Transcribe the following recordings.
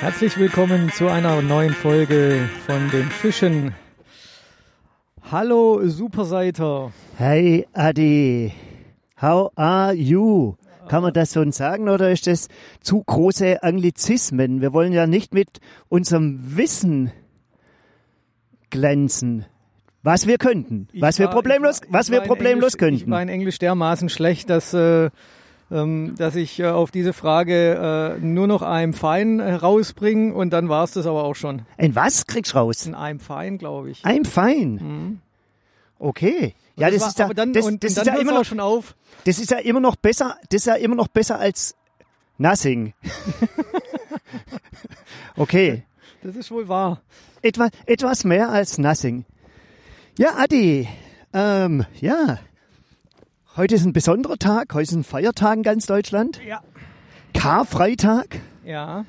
Herzlich willkommen zu einer neuen Folge von den Fischen. Hallo Superseiter. Hey Adi, how are you? Kann man das so sagen oder ist das zu große Anglizismen? Wir wollen ja nicht mit unserem Wissen glänzen. Was wir könnten, Ich was wir war- problemlos, ich war- was ich wir problemlos Englisch, Ich könnten. war in Englisch dermaßen schlecht, dass, äh, dass ich äh, auf diese Frage äh, nur noch fine äh, rausbringe und dann war es das aber auch schon. Ein was kriegst du raus? Ein fine, glaube ich. I'm fine. Okay. Ja, das, war- ist ja, aber dann, das, und, das und ist ja hört's immer noch, schon auf. das ist ja immer noch besser, das ist ja immer noch besser als nothing. okay. Das ist wohl wahr. Etwa, etwas mehr als nothing. Ja, Adi, ähm, ja. Heute ist ein besonderer Tag, heute ist ein Feiertag in ganz Deutschland. Ja. Karfreitag. Ja.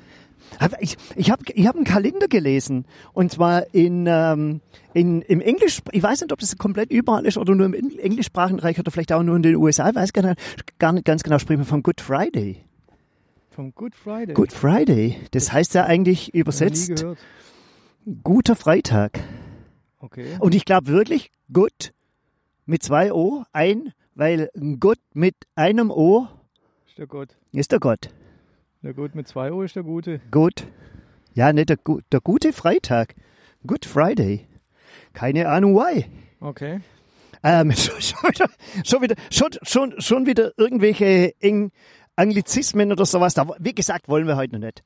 Ich, ich habe ich hab einen Kalender gelesen und zwar in, ähm, in, im Englisch, ich weiß nicht, ob das komplett überall ist oder nur im Eng- englischsprachigen Bereich oder vielleicht auch nur in den USA, ich weiß gar nicht, gar nicht ganz genau, sprechen wir vom Good Friday. Vom Good Friday. Good Friday, das heißt ja eigentlich übersetzt guter Freitag. Okay. Und ich glaube wirklich, gut mit zwei O, ein, weil ein Gott mit einem O Ist der Gott. ist der Gott. Der Gut mit zwei O ist der Gute. Gut. Ja, nicht der, gu- der gute Freitag. Good Friday. Keine Ahnung why. Okay. Ähm, schon, schon, wieder, schon, wieder, schon, schon, schon wieder irgendwelche Eng Anglizismen oder sowas. Da, wie gesagt, wollen wir heute noch nicht.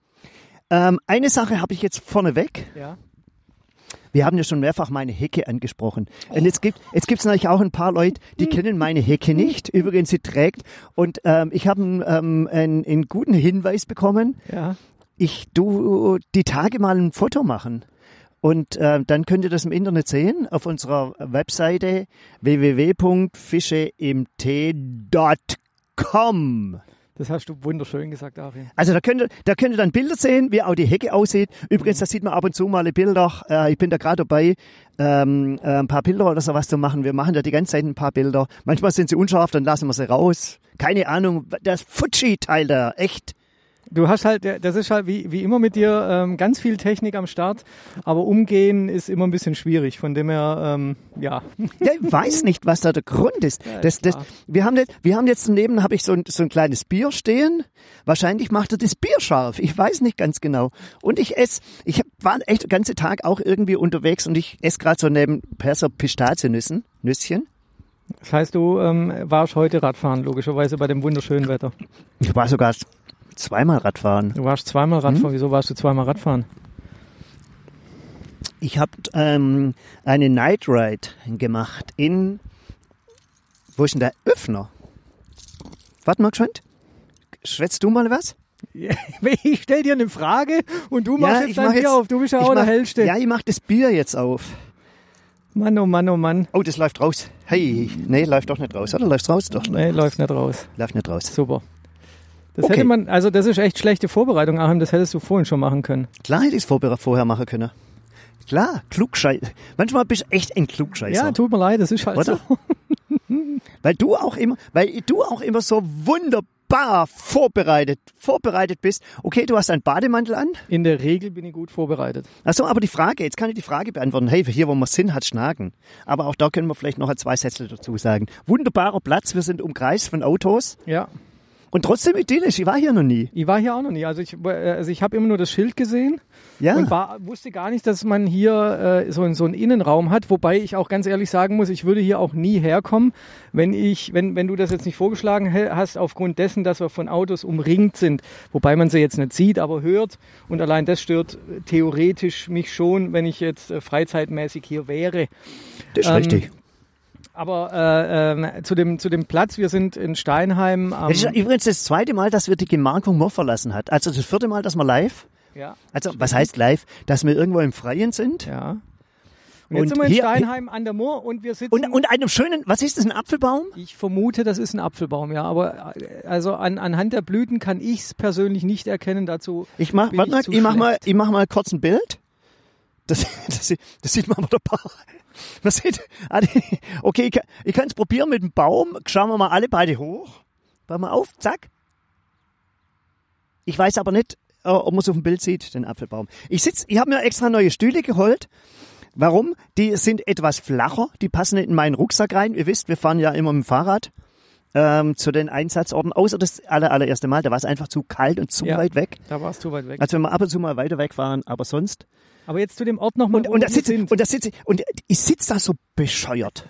Ähm, eine Sache habe ich jetzt vorneweg. Ja. Wir haben ja schon mehrfach meine Hecke angesprochen. Und jetzt gibt jetzt gibt's natürlich auch ein paar Leute, die kennen meine Hecke nicht. Übrigens, sie trägt. Und ähm, ich habe ähm, einen, einen guten Hinweis bekommen. Ja. Ich du die Tage mal ein Foto machen. Und äh, dann könnt ihr das im Internet sehen auf unserer Webseite www.fischeimt.com. Das hast du wunderschön gesagt, Achim. Also da könnt, ihr, da könnt ihr dann Bilder sehen, wie auch die Hecke aussieht. Übrigens, da sieht man ab und zu mal Bilder. Äh, ich bin da gerade dabei, ähm, äh, ein paar Bilder oder sowas zu machen. Wir machen da die ganze Zeit ein paar Bilder. Manchmal sind sie unscharf, dann lassen wir sie raus. Keine Ahnung, das Fuji-Teil da, echt. Du hast halt, das ist halt wie, wie immer mit dir ähm, ganz viel Technik am Start, aber umgehen ist immer ein bisschen schwierig. Von dem her, ähm, ja. Ja, ich weiß nicht, was da der Grund ist. Ja, Das, das, wir, haben jetzt, wir haben jetzt daneben habe ich so ein, so ein kleines Bier stehen. Wahrscheinlich macht er das Bier scharf. Ich weiß nicht ganz genau. Und ich esse, ich hab, war echt den ganzen Tag auch irgendwie unterwegs und ich esse gerade so neben Perser Pistaziennüssen, Nüsschen. Das heißt, du ähm, warst heute Radfahren, logischerweise bei dem wunderschönen Wetter. Ich war sogar zweimal Radfahren. Du warst zweimal Radfahren. Hm? Wieso warst du zweimal Radfahren? Ich habe ähm, eine Night Ride gemacht in, wo ist denn der Öffner? Warte mal geschwind. Schwätzt du mal was? Ich stell dir eine Frage und du machst Ja, jetzt dein mach Bier jetzt- auf. Du bist ja auch der Hellste. Ja, ich mach das Bier jetzt auf. Mann, oh Mann, oh Mann. Oh, das läuft raus. Hey, nee, läuft doch nicht raus. Oder läuft's raus? Doch, Nee, läuft nicht raus. läuft nicht raus. Super. Das Okay. hätte man, also das ist echt schlechte Vorbereitung, Achim. Das hättest du vorhin schon machen können. Klar hätte ich's vorher vorher machen können. Klar, Klugscheißer. Manchmal bist du echt ein Klugscheißer. Ja, tut mir leid, das ist halt Oder? so. Weil du auch immer, weil du auch immer so wunderbar vorbereitet, vorbereitet bist. Okay, du hast einen Bademantel an. In der Regel bin ich gut vorbereitet. Achso, aber die Frage, jetzt kann ich die Frage beantworten. Hey, hier, wo wir sind, hat Schnaken. Aber auch da können wir vielleicht noch zwei Sätze dazu sagen. Wunderbarer Platz, wir sind umkreist von Autos Ja. Und trotzdem idyllisch. Ich war hier noch nie. Ich war hier auch noch nie. Also ich, äh, also ich habe immer nur das Schild gesehen Ja. und war, wusste gar nicht, dass man hier äh, so, einen- so einen Innenraum hat. Wobei ich auch ganz ehrlich sagen muss, ich würde hier auch nie herkommen, wenn ich, wenn, wenn du das jetzt nicht vorgeschlagen hast, aufgrund dessen, dass wir von Autos umringt sind. Wobei man sie jetzt nicht sieht, aber hört. Und allein das stört theoretisch mich schon, wenn ich jetzt äh, freizeitmäßig hier wäre. das ist ähm, richtig. Aber äh, ähm, zu, dem, zu dem Platz, wir sind in Steinheim. Am, Das ist übrigens das zweite Mal, dass wir die Gemarkung Moor verlassen hat. Also das vierte Mal, dass wir live, ja, also was heißt live, dass wir irgendwo im Freien sind. ja. Und jetzt Und sind wir in hier- Steinheim an der Moor und wir sitzen. Und, und einem schönen, was ist das, ein Apfelbaum? ich vermute, das ist ein Apfelbaum, ja. Aber äh, also an, anhand der Blüten kann ich es persönlich nicht erkennen. Dazu Ich mach, warte mal, ich ich mach mal, ich mach mal kurz ein Bild. Das, das, das sieht man aber dabei. Man sieht, ah, okay, ich, kann- ich kann es probieren mit dem Baum. Schauen wir mal alle beide hoch. Pass mal auf, zack. Ich weiß aber nicht, äh, ob man es auf dem Bild sieht, den Apfelbaum. Ich sitz, ich habe mir extra neue Stühle geholt. Warum? Die sind etwas flacher, die passen nicht in meinen Rucksack rein. Ihr wisst, wir fahren ja immer mit dem Fahrrad ähm, zu den Einsatzorten, außer das aller, allererste Mal, da war es einfach zu kalt und zu Ja. weit weg. Da war es zu weit weg. Also wenn wir ab und zu mal weiter wegfahren, aber sonst. Aber jetzt zu dem Ort nochmal, Und, und wir da sitze sind. und da sitze und ich sitze da so bescheuert.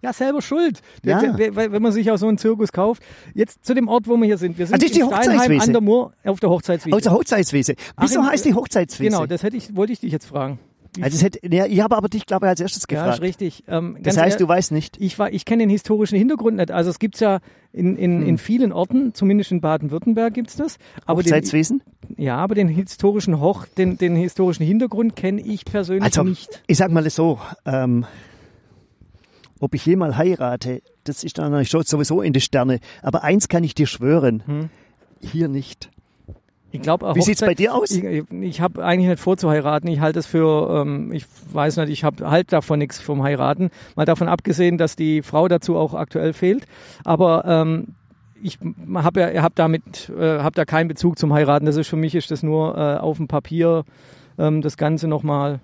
Ja, selber schuld. Ja. Wenn man sich auch so einen Zirkus kauft. Jetzt zu dem Ort, wo wir hier sind. Wir sind Ah, das ist die in Steinheim an der Mur auf der Hochzeitswiese. Aus der Hochzeitswiese. Wieso Achim, heißt die Hochzeitswiese? Genau, das hätte ich, wollte ich dich jetzt fragen. Also das hätte, ja, ich habe aber dich, glaube ich, als erstes ja, gefragt. ist richtig. Ähm, das heißt, du weißt nicht. ich, war- ich kenne den historischen Hintergrund nicht. Also es gibt's ja in, in, Hm. in vielen Orten, zumindest in Baden-Württemberg gibt's das. Aber den, Hochzeitswesen? ja, aber den historischen Hoch, den, den historischen Hintergrund kenne ich persönlich Also, nicht. ich sag mal so, ähm, ob ich jemals heirate, das ist dann sowieso in die Sterne. Aber eins kann ich dir schwören, Hm. hier nicht. Ich glaube, Wie sieht's bei dir aus? Ich, ich habe eigentlich nicht vor zu heiraten. Ich halte es für, ähm, ich weiß nicht, ich habe halt davon nichts vom Heiraten. Mal davon abgesehen, dass die Frau dazu auch aktuell fehlt. Aber ähm, ich habe ja, hab damit, äh, habe da keinen Bezug zum Heiraten. Das ist für mich ist das nur äh, auf dem Papier ähm, das Ganze nochmal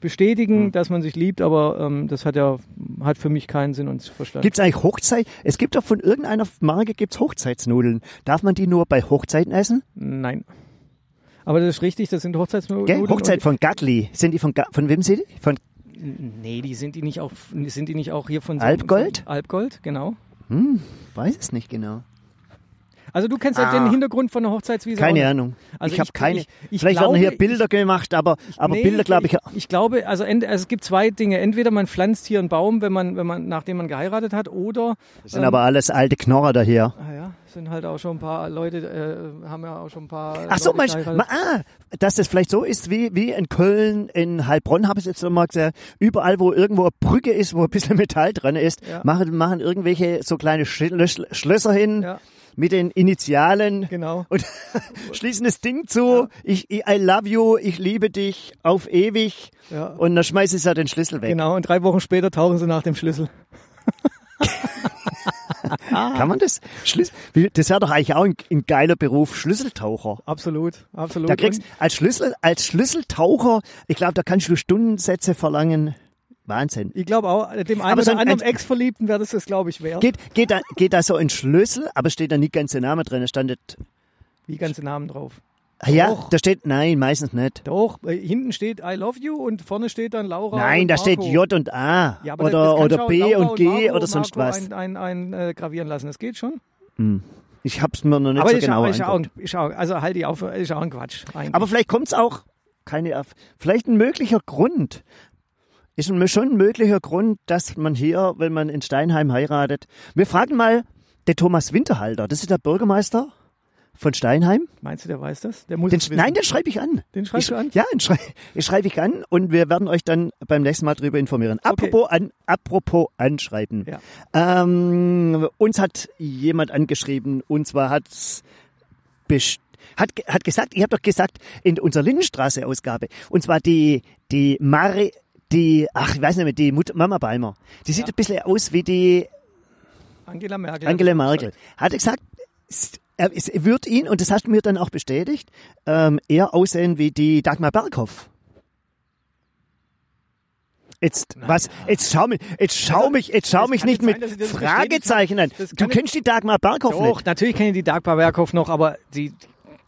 bestätigen, Hm. dass man sich liebt. Aber ähm, das hat ja hat für mich keinen Sinn und Verstand. Gibt's eigentlich Hochzeit? Es gibt doch von irgendeiner Marke gibt's Hochzeitsnudeln. Darf man die nur bei Hochzeiten essen? Nein. Aber das ist richtig. Das sind Hochzeitsnudeln. Hochzeit von Gatli. Sind die von, Ga- von wem sind die? Von Nee, die sind die nicht auch, sind die nicht auch hier von Alpgold? Von Alpgold, genau. Hm, weiß es nicht genau. Also du kennst halt Ah. den Hintergrund von der Hochzeitswiese. Keine. Ahnung. Also ich habe keine. ich- ich vielleicht glaube, werden hier Bilder gemacht, aber, aber Nee, Bilder glaube ich. ich. Ich glaube, also, ent, also es gibt zwei Dinge. Entweder man pflanzt hier einen Baum, wenn man, wenn man, nachdem man geheiratet hat, oder Das sind aber alles alte Knorrer daher. ah ja, sind halt auch schon ein paar Leute, äh, haben ja auch schon ein paar. Ach so, meinst ma, ah, dass das vielleicht so ist wie, wie in Köln, in Heilbronn habe ich jetzt noch mal gesagt, überall wo irgendwo eine Brücke ist, wo ein bisschen Metall dran ist, Ja. machen, machen irgendwelche so kleine Schl Schlösser hin Ja, mit den Initialen genau. und schließen das Ding zu. Ich, ich, I love you, ich liebe dich auf ewig Ja. und dann schmeißt sie den Schlüssel weg. Genau, und drei Wochen später tauchen sie nach dem Schlüssel. Kann man das? Schlüssel, das wäre doch eigentlich auch ein, ein geiler Beruf, Schlüsseltaucher. Absolut, absolut. Da kriegst als Schlüssel, als Schlüsseltaucher, ich glaube, da kannst du Stundensätze verlangen. Wahnsinn. ich glaube auch, dem einen so oder anderen ein- Ex-Verliebten wäre das, das glaube ich, wert. Geht, geht, da, geht da so ein Schlüssel, aber steht da nicht ganz der Name drin. Da standet, Wie ganze Namen drauf. ah ja, Doch. da steht, nein, meistens nicht. Doch, äh, hinten steht I love you und vorne steht dann Laura. Nein, und da steht Marco. J und A. Ja, oder oder B Laura und G Marco oder sonst Marco was. Ein, ein, ein, äh, gravieren lassen. Das geht schon. Ich hab's mir noch nicht aber so genau ist, auch, ist auch, also halt die auf, ist auch ein Quatsch. Eigentlich. Aber vielleicht kommt's auch, keine, vielleicht ein möglicher Grund. Ist schon ein möglicher Grund, dass man hier, wenn man in Steinheim heiratet, wir fragen mal den Thomas Winterhalter, das ist der Bürgermeister von Steinheim. Meinst du, der weiß das? Der muss Den, wissen. nein, den schreibe ich an. Den schreibst ich, du an? Ja, den schrei, den schreibe ich an und wir werden euch dann beim nächsten Mal darüber informieren. Okay. Apropos, an, apropos anschreiben. Ja. Ähm, uns hat jemand angeschrieben und zwar hat's best hat, hat gesagt, ich habe doch gesagt, in unserer Lindenstraße-Ausgabe, und zwar die, die Mari, die, ach, ich weiß nicht mehr, die Mutter, Mama Balmer, die sieht Ja. ein bisschen aus wie die Angela Merkel. Angela Merkel. gesagt. Hat gesagt, es, er, es wird ihn, und das hast du mir dann auch bestätigt, ähm, eher aussehen wie die Dagmar Berghoff. Jetzt, was, jetzt schau mich, jetzt schau Also, mich, jetzt schau mich nicht mit sein, das Fragezeichen an. Du kennst die Dagmar Berghoff Doch, nicht. natürlich kenne ich die Dagmar Berghoff noch, aber die,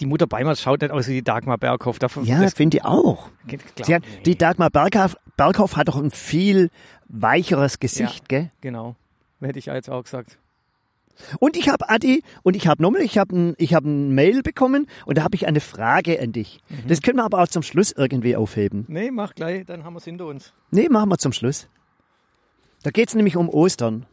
die Mutter Beimers schaut nicht aus wie die Dagmar Berghoff. Davon, Ja, das finde ich auch. geht klar. Hat, die Dagmar Berghoff, Berghoff hat doch ein viel weicheres Gesicht, gell? Genau. Hätte ich ja jetzt auch gesagt. Und ich habe Adi und ich habe nochmal, ich habe ein, ich habe ein Mail bekommen und da habe ich eine Frage an dich. Mhm. Das können wir aber auch zum Schluss irgendwie aufheben. Nee, mach gleich, dann haben wir es hinter uns. Nee, machen wir zum Schluss. Da geht's nämlich um Ostern.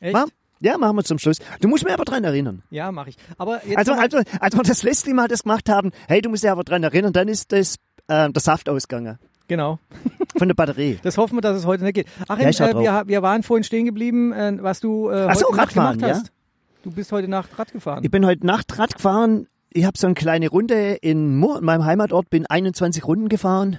Echt? Ma- Ja, machen wir zum Schluss. Du musst mir aber dran erinnern. Ja, mache ich. Aber jetzt Also, also, als wir das letzte Mal das gemacht haben, hey, du musst dich aber dran erinnern, dann ist das, äh, der Saft ausgegangen. genau. Von der Batterie. Das hoffen wir, dass es heute nicht geht. Ach, Ja, äh, wir, wir waren vorhin stehen geblieben, äh, was du äh, Ach so, heute Radfahren, gemacht ja? hast. Du bist heute Nacht Rad gefahren. Ich bin heute Nacht Rad gefahren. Ich habe so eine kleine Runde in Mur, in meinem Heimatort, bin 21 Runden gefahren.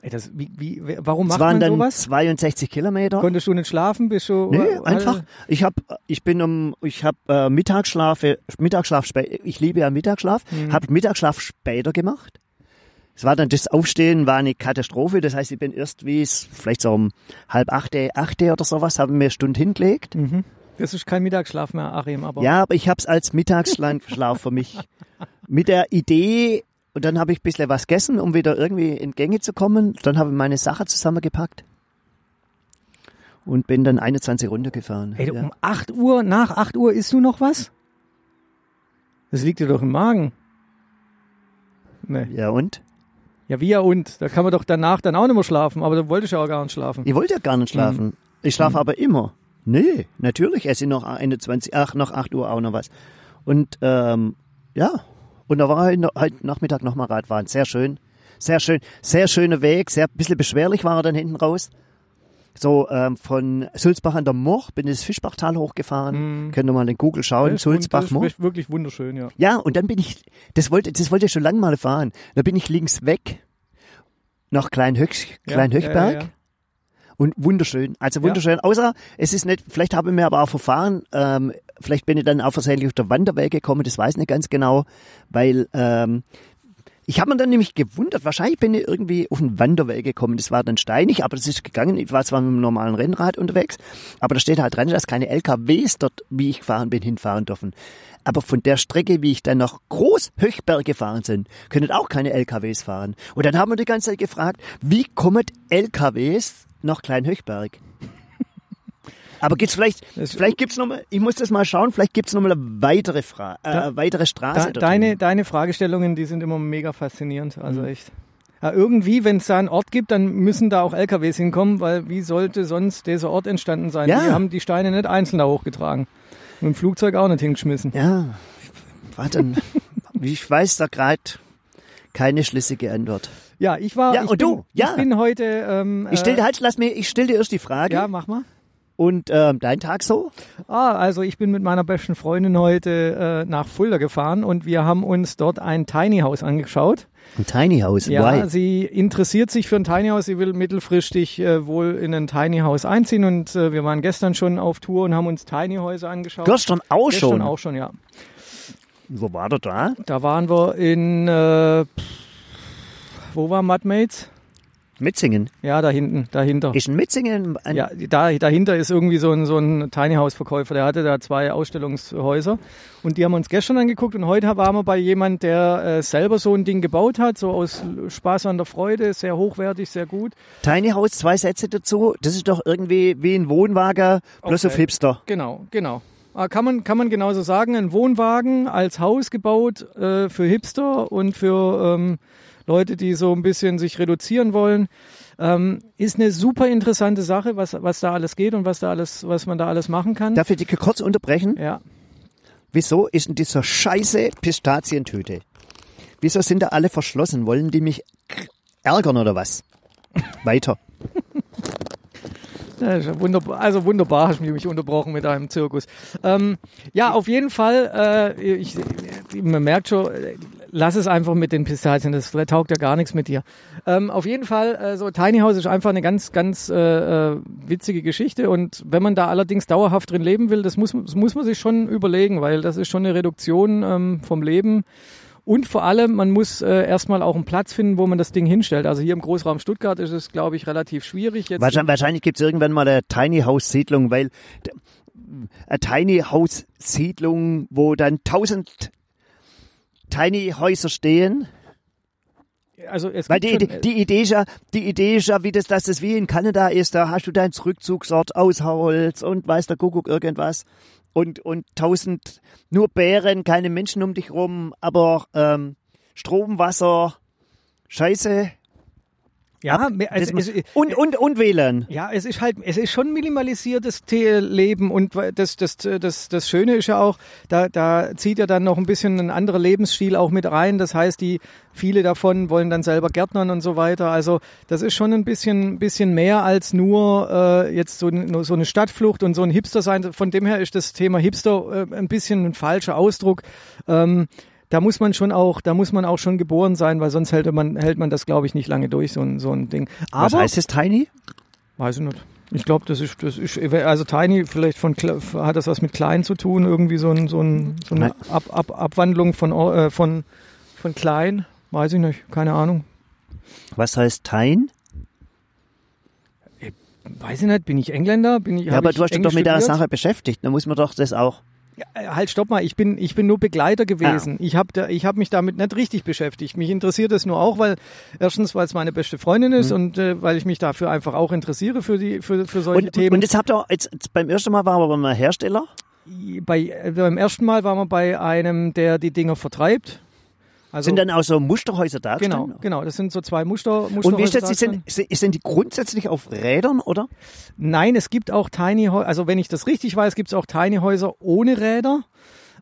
Ey, das, wie, wie, warum Es macht waren man dann sowas? 62 Kilometer. Konntest du nicht schlafen? Bist du, Nee, äh, einfach. Ich hab, ich bin um, ich habe äh, Mittagsschlaf, Mittagsschlaf Ich liebe ja Mittagsschlaf. Mhm. Hab Mittagsschlaf später gemacht. Es war dann das Aufstehen war eine Katastrophe. Das heißt, ich bin erst wie es vielleicht so um halb achte, achte oder sowas, haben mir eine Stunde hingelegt. Mhm. Das ist kein Mittagsschlaf mehr, Achim, aber. Ja, aber ich habe es als Mittagsschlaf für mich. Mit der Idee, und dann habe ich ein bisschen was gegessen, um wieder irgendwie in Gänge zu kommen. Dann habe ich meine Sache zusammengepackt und bin dann 21 runtergefahren. Ey, du, ja. um 8 Uhr, nach 8 Uhr isst du noch was? Das liegt dir doch im Magen. Nee. ja, und? Ja, wie ja und? Da kann man doch danach dann auch nicht mehr schlafen, aber da wollte ich ja auch gar nicht schlafen. Ich wollte ja gar nicht schlafen. Ich schlafe aber immer. Nee, natürlich esse ich noch 21, ach, noch 8 Uhr auch noch was. Und ähm, ja, und da war heute, heute Nachmittag nochmal Radfahren. Sehr schön. Sehr schön. Sehr schöner Weg. Sehr bisschen beschwerlich war er dann hinten raus. So ähm, von Sulzbach an der Moch bin ich das Fischbachtal hochgefahren. Könnt ihr mal in Google schauen. Wund- Sulzbach Moch. ist wirklich wunderschön, ja. Ja, und dann bin ich, das wollte, das wollte ich schon lange mal fahren. Da bin ich links weg nach Kleinhöch, Ja, Kleinhöchberg. ja, ja, ja. Und wunderschön, also wunderschön. Außer es ist nicht, vielleicht habe ich mir aber auch verfahren, ähm, vielleicht bin ich dann auch versehentlich auf der Wanderweg gekommen, das weiß ich nicht ganz genau, weil ähm, ich habe mir dann nämlich gewundert, wahrscheinlich bin ich irgendwie auf den Wanderweg gekommen, das war dann steinig, aber das ist gegangen, ich war zwar mit einem normalen Rennrad unterwegs, aber da steht halt dran, dass keine LKWs dort, wie ich gefahren bin, hinfahren dürfen. Aber von der Strecke, wie ich dann nach Großhöchberg gefahren sind, können auch keine LKWs fahren. Und dann haben wir die ganze Zeit gefragt, wie kommen LKWs nach Kleinhöchberg? Aber gibt's vielleicht, Das- vielleicht gibt's noch mal, ich muss das mal schauen, vielleicht gibt's noch mal eine weitere Fra äh, Da- weitere Straße. Da, deine, deine Fragestellungen, die sind immer mega faszinierend. Mhm. Also echt. Ja, irgendwie, wenn es da einen Ort gibt, dann müssen da auch LKWs hinkommen, weil wie sollte sonst dieser Ort entstanden sein? Ja. Die haben die Steine nicht einzeln da hochgetragen. Mit dem Flugzeug auch nicht hingeschmissen. Ja, warte, ich weiß da gerade keine schlüssige Antwort. Ja, ich war. Ja, ich und bin, du? Ja. Ich bin heute. Ähm, Ich stell dir äh, halt, lass mir, ich stell dir erst die Frage. Ja, mach mal. Und ähm, dein Tag so? Ah, also ich bin mit meiner besten Freundin heute äh, nach Fulda gefahren und wir haben uns dort ein Tiny House angeschaut. Ein Tiny House. Ja, Why? sie interessiert sich für ein Tiny House. Sie will mittelfristig äh, wohl in ein Tiny House einziehen und äh, wir waren gestern schon auf Tour und haben uns Tiny Häuser angeschaut. Gestern auch Gestern schon. auch schon, ja. Wo war der da? Da waren wir in, äh, wo war Mudmates? Mitzingen. Ja, da hinten, dahinter. Ist in Mitzingen ein Ja, da, dahinter ist irgendwie so ein, so ein Tiny House Verkäufer, der hatte da zwei Ausstellungshäuser und die haben wir uns gestern angeguckt und heute waren wir bei jemand, der äh, selber so ein Ding gebaut hat, so aus Spaß an der Freude, sehr hochwertig, sehr gut. Tiny House, zwei Sätze dazu. Das ist doch irgendwie wie ein Wohnwagen, bloß Okay. auf Hipster. Genau, genau. Ah, Kann man, kann man genauso sagen, ein Wohnwagen als Haus gebaut äh, für Hipster und für ähm, Leute, die so ein bisschen sich reduzieren wollen. Ähm, ist eine super interessante Sache, was, was da alles geht und was da alles, was man da alles machen kann. Darf ich dich kurz unterbrechen? ja. Wieso ist denn dieser scheiße Pistazientüte? Wieso sind da alle verschlossen? Wollen die mich ärgern oder was? Weiter. Wunderbar, also wunderbar hast du mich unterbrochen mit einem Zirkus. Ähm, ja, auf jeden Fall, äh, ich, man merkt schon, lass es einfach mit den Pistazien, das taugt ja gar nichts mit dir. Ähm, auf jeden Fall, äh, so Tiny House ist einfach eine ganz, ganz äh, äh, witzige Geschichte und wenn man da allerdings dauerhaft drin leben will, das muss, das muss man sich schon überlegen, weil das ist schon eine Reduktion ähm, vom Leben. Und vor allem, man muss äh, erstmal auch einen Platz finden, wo man das Ding hinstellt. Also hier im Großraum Stuttgart ist es, glaube ich, relativ schwierig. Jetzt Wahrscheinlich, wahrscheinlich gibt es irgendwann mal eine Tiny House Siedlung, weil eine Tiny House Siedlung, wo dann tausend Tiny Häuser stehen. Also es Weil gibt die, schon, äh, die Idee ist ja, die Idee ist ja, wie das, dass das wie in Kanada ist, da hast du deinen Rückzugsort aus Holz und weiß der Kuckuck irgendwas und, und tausend, nur Bären, keine Menschen um dich rum, aber ähm, Strom, Wasser, Scheiße. Ja, mehr- Das also, muss- es, und, und, und WLAN. ja, es ist halt, es ist schon minimalisiertes Te- Leben und das, das, das, das Schöne ist ja auch, da, da zieht ja dann noch ein bisschen ein anderer Lebensstil auch mit rein. Das heißt, die viele davon wollen dann selber Gärtnern und so weiter. Also das ist schon ein bisschen, bisschen mehr als nur äh, jetzt so, so eine Stadtflucht und so ein Hipster sein. Von dem her ist das Thema Hipster äh, ein bisschen ein falscher Ausdruck. Ähm, da muss man schon auch, da muss man auch schon geboren sein, weil sonst hält man, hält man das, glaube ich, nicht lange durch, so ein, so ein Ding. Aber, Was heißt das Tiny? Weiß ich nicht. Ich glaube, das ist, das ist, also Tiny, vielleicht von, hat das was mit klein zu tun, irgendwie so, ein, so, ein, so eine. Ab, Ab, Abwandlung von, äh, von, von klein. Weiß ich nicht, keine Ahnung. Was heißt Tine? Weiß ich nicht, bin ich Engländer? Bin ich, Ja, aber du hast dich doch mit der? Sache beschäftigt. Da muss man doch das auch. Äh, halt, stopp mal, ich bin, ich bin nur Begleiter gewesen. Ah. Ich habe da, ich hab mich damit nicht richtig beschäftigt. Mich interessiert es nur auch, weil erstens, weil es meine beste Freundin ist und äh, weil ich mich dafür einfach auch interessiere für die für, für solche Mhm. Und, Themen. und jetzt habt ihr, jetzt, jetzt beim ersten Mal war aber mal Hersteller. bei, äh, beim ersten Mal waren wir bei einem, der die Dinger vertreibt. Also Sind dann auch so Musterhäuser da genau, genau. Das sind so zwei Muster. Muster Und wie ist das? Sind, sind die grundsätzlich auf Rädern, oder? Nein, es gibt auch Tiny Häuser, also wenn ich das richtig weiß, gibt es auch Tiny Häuser ohne Räder.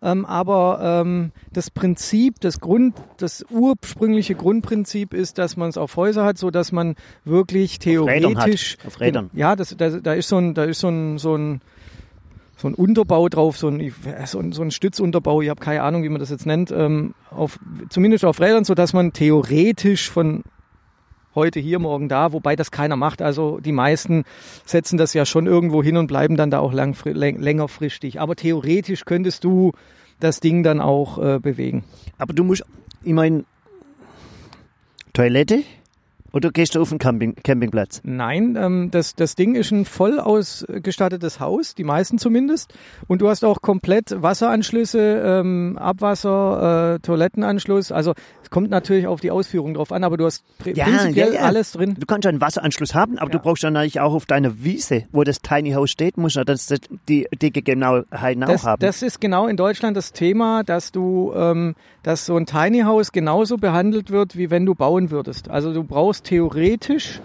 Ähm, aber ähm, das Prinzip, das Grund, das ursprüngliche Grundprinzip ist, dass man es auf Häuser hat, so dass man wirklich Rädern hat. theoretisch Auf Rädern. Ja, das, da, da ist so ein, da ist so ein, so ein so ein Unterbau drauf, so ein, so ein, so ein Stützunterbau, ich habe keine Ahnung, wie man das jetzt nennt, ähm, auf, zumindest auf Rädern, so dass man theoretisch von heute hier, morgen da, wobei das keiner macht. Also die meisten setzen das ja schon irgendwo hin und bleiben dann da auch läng längerfristig. Aber theoretisch könntest du das Ding dann auch äh, bewegen. Aber du musst, ich meine, Toilette? Gehst du auf den Camping, Campingplatz? Nein, ähm, das, das Ding ist ein voll ausgestattetes Haus, die meisten zumindest. Und du hast auch komplett Wasseranschlüsse, ähm, Abwasser, äh, Toilettenanschluss. Also es kommt natürlich auf die Ausführung drauf an, aber du hast Ja, prinzipiell ja, ja. alles drin. Du kannst ja einen Wasseranschluss haben, aber du brauchst dann natürlich auch auf deiner Wiese, wo das Tiny House steht, musst du das, die, die Genauheiten auch Das, haben. das ist genau in Deutschland das Thema, dass du, ähm, dass so ein Tiny House genauso behandelt wird, wie wenn du bauen würdest. Also du brauchst theoretisch,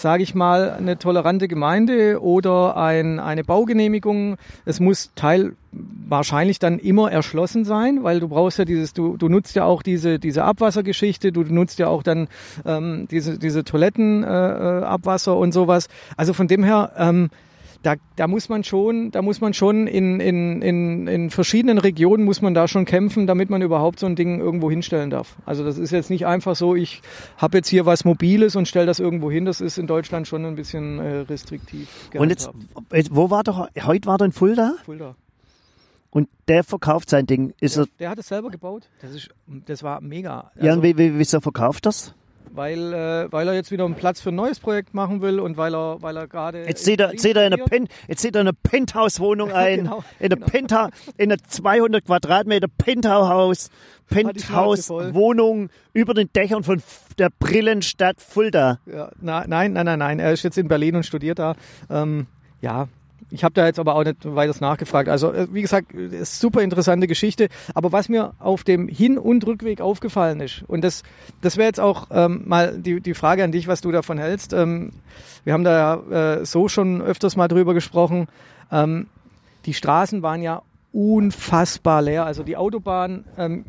sage ich mal, eine tolerante Gemeinde oder ein, eine Baugenehmigung. Es muss Teil wahrscheinlich dann immer erschlossen sein, weil du brauchst ja dieses, du, du nutzt ja auch diese, diese Abwassergeschichte, du nutzt ja auch dann ähm, diese, diese Toilettenabwasser äh, Abwasser und sowas. Also von dem her, ähm, da, da muss man schon, da muss man schon in, in, in, in verschiedenen Regionen muss man da schon kämpfen, damit man überhaupt so ein Ding irgendwo hinstellen darf. Also das ist jetzt nicht einfach so, ich habe jetzt hier was Mobiles und stelle das irgendwo hin. Das ist in Deutschland schon ein bisschen äh, restriktiv. Und jetzt, wo war doch, heute war der in Fulda Fulda. und der verkauft sein Ding. Ist Der, er, der hat es selber gebaut. Das, ist, das war mega. ja, Also, und wie, wie, wieso verkauft das? Weil, äh, weil er jetzt wieder einen Platz für ein neues Projekt machen will und weil er, weil er gerade. Jetzt zieht er, zieht er in eine. Pen, jetzt er eine Penthouse-Wohnung ein, Genau, in eine genau. Penthouse, in eine 200 Quadratmeter Penthouse. Penthouse-Wohnung über den Dächern von der Brillenstadt Fulda. Ja, na, nein, nein, nein, nein. Er ist jetzt in Berlin und studiert da. Ähm, ja, ich habe da jetzt aber auch nicht weiter nachgefragt. Also äh, wie gesagt, äh, ist super interessante Geschichte. Aber was mir auf dem Hin- und Rückweg aufgefallen ist, und das, das wäre jetzt auch ähm, mal die, die Frage an dich, was du davon hältst. Ähm, wir haben da ja äh, so schon öfters mal drüber gesprochen. Ähm, die Straßen waren ja unfassbar leer. Also die Autobahn, ähm,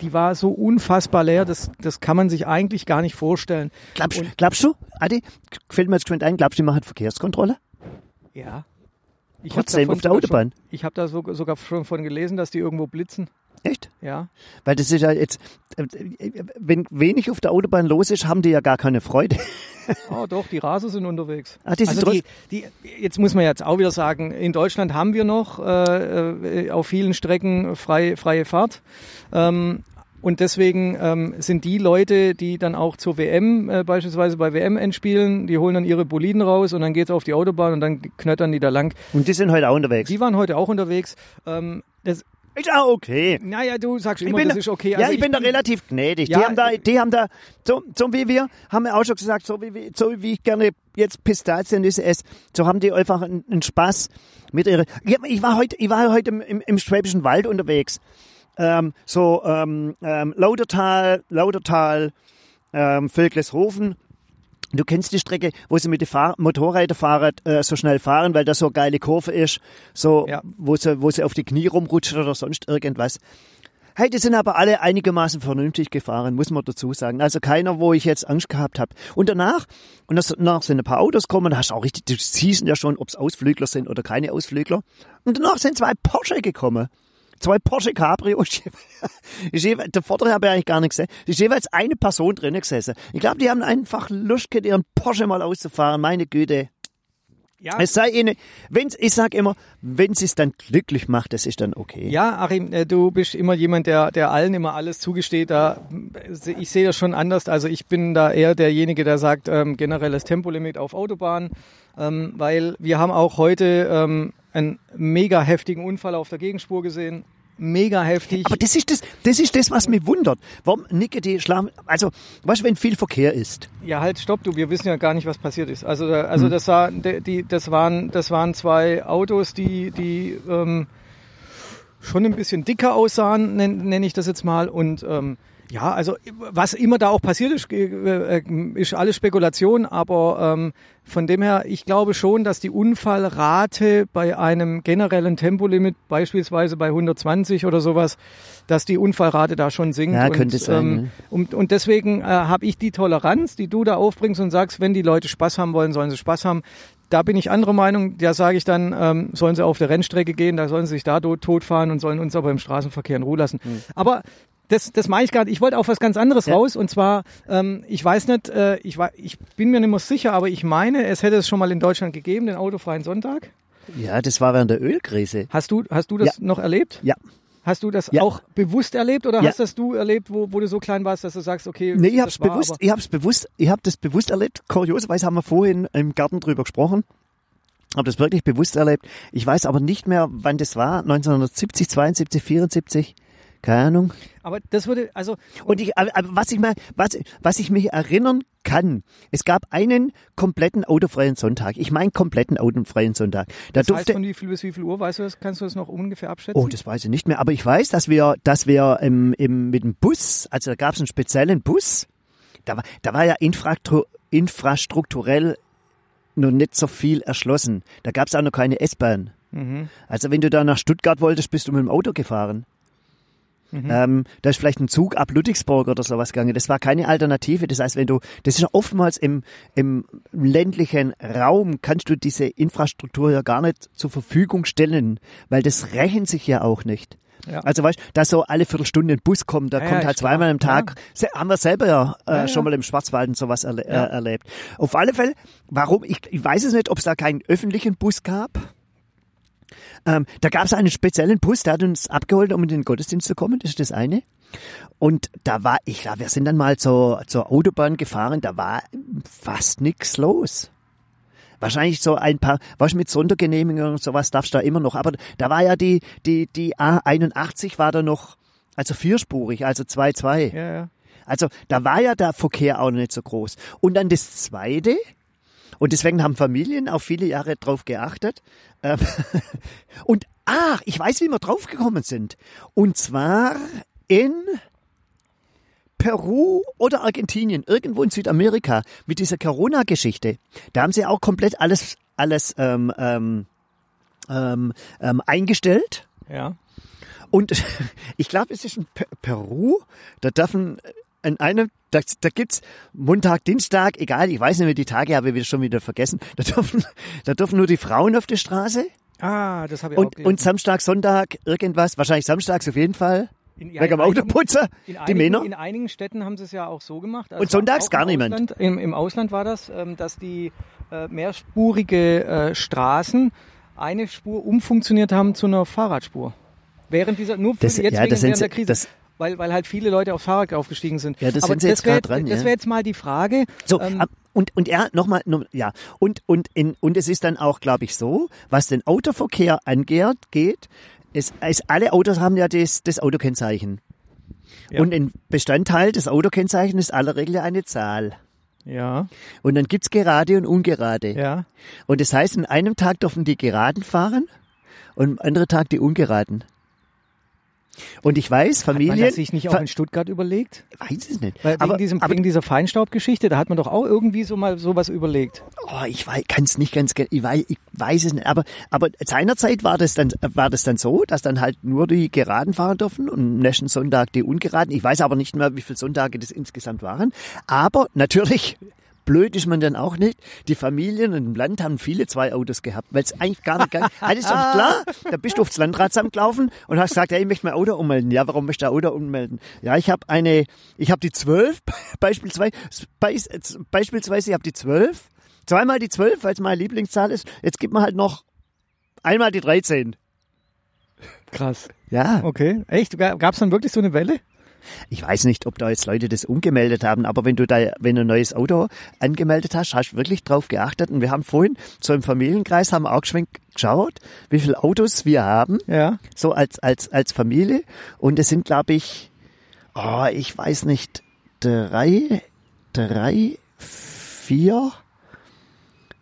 die war so unfassbar leer, das, das kann man sich eigentlich gar nicht vorstellen. Glaubst, glaubst du, Adi, fällt mir jetzt geschwind ein, glaubst du, die machen Verkehrskontrolle? Ja. Ich Trotzdem auf der Autobahn. Schon, ich habe da so, sogar schon von gelesen, dass die irgendwo blitzen. Echt? Ja. Weil das ist ja jetzt, wenn wenig auf der Autobahn los ist, haben die ja gar keine Freude. Oh, doch, die Raser sind unterwegs. Ah, die sind also die, die, jetzt muss man jetzt auch wieder sagen, in Deutschland haben wir noch äh, äh, auf vielen Strecken frei, freie Fahrt. Ähm, und deswegen ähm, sind die Leute, die dann auch zur WM, äh, beispielsweise bei WM-Endspielen, die holen dann ihre Boliden raus und dann geht's auf die Autobahn und dann knöttern die da lang. Und die sind heute auch unterwegs. Die waren heute auch unterwegs. Ähm, das, Ist auch okay. naja, du sagst Ich immer, bin, das ist okay. ja, Also ich bin da relativ gnädig. Ja, die haben da, die haben da, so, so wie wir, haben wir auch schon gesagt, so wie, so wie ich gerne jetzt Pistaziennüsse esse, so haben die einfach einen, einen Spaß mit ihrer. Ich, ich war heute, ich war heute im, im, im Schwäbischen Wald unterwegs. Ähm, so ähm, ähm, Laudertal, Laudertal, ähm, Völkleshofen. Du kennst die Strecke, wo sie mit den Fahr Motorräderfahrern äh, so schnell fahren, weil das so eine geile Kurve ist, so Ja. wo sie, wo sie auf die Knie rumrutschen oder sonst irgendwas. Hey, die sind aber alle einigermaßen vernünftig gefahren, muss man dazu sagen. Also keiner, wo ich jetzt Angst gehabt habe. Und danach, und das- danach sind ein paar Autos gekommen, da hast du auch richtig, du siehst ja schon, ob es Ausflügler sind oder keine Ausflügler. Und danach sind zwei Porsche gekommen. Zwei Porsche Cabrio. Ist jeweils, der vordere habe ich eigentlich gar nicht gesehen. Es ist jeweils eine Person drinnen gesessen. Ich glaube, die haben einfach Lust gehabt, ihren Porsche mal auszufahren. Meine Güte. Ja. Es sei ihnen, wenn's, ich sag immer, wenn sie es dann glücklich macht, das ist dann okay. Ja, Achim, äh, du bist immer jemand, der, der allen immer alles zugesteht. Da, ich sehe das schon anders. Also ich bin da eher derjenige, der sagt, ähm, generelles Tempolimit auf Autobahn, ähm, weil wir haben auch heute ähm, einen mega heftigen Unfall auf der Gegenspur gesehen. Mega heftig. Aber das ist das, das ist das, was mich wundert. Warum nicke die schlafen, also, weißt du, wenn viel Verkehr ist. Ja, halt, stopp, du, wir wissen ja gar nicht, was passiert ist. Also, da- also das, war, die, das, waren, das waren zwei Autos, die, die ähm, schon ein bisschen dicker aussahen, nenne nenn ich das jetzt mal. Und ähm, ja, also was immer da auch passiert ist, äh, äh, ist alles Spekulation, aber ähm, von dem her, ich glaube schon, dass die Unfallrate bei einem generellen Tempolimit, beispielsweise bei 120 oder sowas, dass die Unfallrate da schon sinkt. Ja, und, könnte sein, Ähm, ja. und, und deswegen äh, habe ich die Toleranz, die du da aufbringst und sagst, wenn die Leute Spaß haben wollen, sollen sie Spaß haben. Da bin ich anderer Meinung. Da sage ich dann, ähm, sollen sie auf der Rennstrecke gehen, da sollen sie sich da tot, totfahren und sollen uns aber im Straßenverkehr in Ruhe lassen. Aber das, das meine ich gerade. Ich wollte auf was ganz anderes Ja. raus. Und zwar, ähm, ich weiß nicht, äh, ich, wei- ich bin mir nicht mehr sicher, aber ich meine, es hätte es schon mal in Deutschland gegeben, den autofreien Sonntag. Ja, das war während der Ölkrise. Hast du, hast du das Ja. noch erlebt? Ja. Hast du das Ja. auch bewusst erlebt oder Ja. hast das du erlebt, wo, wo du so klein warst, dass du sagst, okay, Nee, ich hab's war bewusst, ich hab's bewusst, ich hab das bewusst erlebt. Kurioserweise haben wir vorhin im Garten drüber gesprochen. Hab das wirklich bewusst erlebt. Ich weiß aber nicht mehr, wann das war. 1970, 72, 74. Keine Ahnung. Aber das würde, also, Und ich, aber, was ich mal, was, was ich mich erinnern kann, es gab einen kompletten autofreien Sonntag. Ich meine kompletten autofreien Sonntag. Da das heißt durfte, von wie viel bis wie viel Uhr, weißt du das? Kannst du das noch ungefähr abschätzen? Oh, das weiß ich nicht mehr. Aber ich weiß, dass wir, dass wir im, im, mit dem Bus, also da gab es einen speziellen Bus, da war, da war ja infraktru- infrastrukturell noch nicht so viel erschlossen. Da gab es auch noch keine S-Bahn. Mhm. Also wenn du da nach Stuttgart wolltest, bist du mit dem Auto gefahren. Ähm, da ist vielleicht ein Zug ab Ludwigsburg oder sowas gegangen. Das war keine Alternative. Das heißt, wenn du, das ist ja oftmals im, im ländlichen Raum, kannst du diese Infrastruktur ja gar nicht zur Verfügung stellen, weil das rechnet sich ja auch nicht. Ja. Also weißt, dass so alle Viertelstunde ein Bus kommt, da Ja, kommt ja, halt zweimal am Tag. Se- Haben wir selber ja, äh, Ja, ja. schon mal im Schwarzwald und sowas erle Ja. äh, erlebt. Auf alle Fälle, warum, ich, ich weiß es nicht, ob es da keinen öffentlichen Bus gab. Ähm, da gab es einen speziellen Bus, der hat uns abgeholt, um in den Gottesdienst zu kommen. Das ist das eine. Und da war, ich glaube, wir sind dann mal zur, zur Autobahn gefahren, da war fast nichts los. Wahrscheinlich so ein paar, was mit Sondergenehmigungen und sowas darfst du da immer noch. Aber da war ja die, die, die A81 war da noch, also vierspurig, also 2-2. Ja, ja. Also da war ja der Verkehr auch nicht so groß. Und dann das Zweite, und deswegen haben Familien auch viele Jahre drauf geachtet. Ähm, und ach, ich weiß, wie wir draufgekommen sind. Und zwar in Peru oder Argentinien, irgendwo in Südamerika, mit dieser Corona-Geschichte. Da haben sie auch komplett alles, alles ähm, ähm, ähm, ähm, eingestellt. ja. Und ich glaube, es ist in Pe- Peru, da dürfen in einem, da, da gibt's Montag, Dienstag, egal, ich weiß nicht mehr die Tage, habe ich wieder schon wieder vergessen, da dürfen, da dürfen nur die Frauen auf der Straße Ah, das habe ich auch und, gelesen. und Samstag, Sonntag irgendwas, wahrscheinlich samstags auf jeden Fall, In- ja, wegen in dem Autoputzer, die einigen, Männer. in einigen Städten haben sie es ja auch so gemacht. Also Und sonntags auch gar niemand. Ausland, im, Im Ausland war das, ähm, dass die äh, mehrspurige äh, Straßen eine Spur umfunktioniert haben zu einer Fahrradspur. Während dieser, nur für Das- jetzt ja, das sind während der Krise. das- weil, weil halt viele Leute aufs Fahrrad aufgestiegen sind. Ja, das Aber sind sie jetzt grad dran, Das wäre jetzt mal die Frage. So, ähm, und, und ja, nochmal, noch, ja, und, und, in, und es ist dann auch, glaube ich, so, was den Autoverkehr angeht, geht, es, es, alle Autos haben ja das, das Autokennzeichen. Ja. Und ein Bestandteil des Autokennzeichens ist aller Regel eine Zahl. ja, Und dann gibt's gerade und ungerade. ja. Und das heißt, an einem Tag dürfen die Geraden fahren und am anderen Tag die Ungeraden. Und ich weiß, Hat man das sich nicht auch in Stuttgart überlegt? weiß es nicht. Weil wegen, aber, diesem, aber wegen dieser Feinstaubgeschichte, da hat man doch auch irgendwie so mal sowas überlegt. Oh, ich weiß, kann es nicht ganz, ich weiß, ich weiß es nicht. Aber, aber seinerzeit war das dann, war das dann so, dass dann halt nur die Geraden fahren dürfen und am nächsten Sonntag die Ungeraden. Ich weiß aber nicht mehr, wie viele Sonntage das insgesamt waren. Aber natürlich blöd ist man dann auch nicht. Die Familien im Land haben viele zwei Autos gehabt, weil es eigentlich gar nicht, gar nicht das ist doch klar. Da bist du aufs Landratsamt gelaufen und hast gesagt, hey, ich möchte mein Auto ummelden. Ja, warum möchte ich Auto ummelden? Ja, ich habe eine, ich habe die zwölf, beispielsweise, beispielsweise, ich habe die zwölf, zweimal die zwölf, weil es meine Lieblingszahl ist. Jetzt gibt man halt noch einmal die 13. Krass. Ja. Okay. Echt? Gab es dann wirklich so eine Welle? Ich weiß nicht, ob da jetzt Leute das umgemeldet haben, aber wenn du da, wenn du ein neues Auto angemeldet hast, hast du wirklich drauf geachtet. Und wir haben vorhin so im Familienkreis haben auch geschaut, wie viele Autos wir haben. Ja. So als, als, als Familie. Und es sind, glaube ich, oh, ich weiß nicht, drei, drei, vier,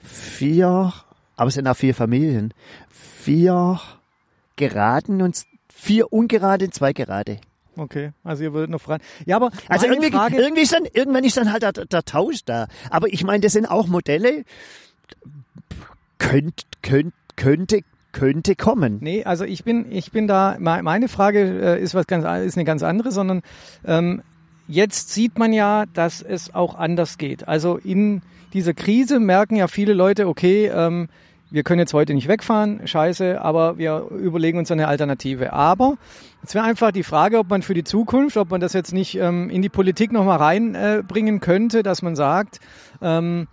vier, aber es sind auch vier Familien. Vier geraden und vier ungerade und zwei gerade. Okay, also ihr würdet noch fragen. Ja, aber also irgendwie, Frage irgendwie ist dann, irgendwann ist dann halt der, der Tausch da. Aber ich meine, das sind auch Modelle, könnt, könnt, könnte, könnte kommen. Nee, also ich bin, ich bin da, meine Frage äh, ist was ganz, ist eine ganz andere, sondern ähm, jetzt sieht man ja, dass es auch anders geht. Also in dieser Krise merken ja viele Leute, okay, ähm, wir können jetzt heute nicht wegfahren, scheiße, aber wir überlegen uns eine Alternative. Aber es wäre einfach die Frage, ob man für die Zukunft, ob man das jetzt nicht ähm, in die Politik nochmal reinbringen äh, könnte, dass man sagt, ähm,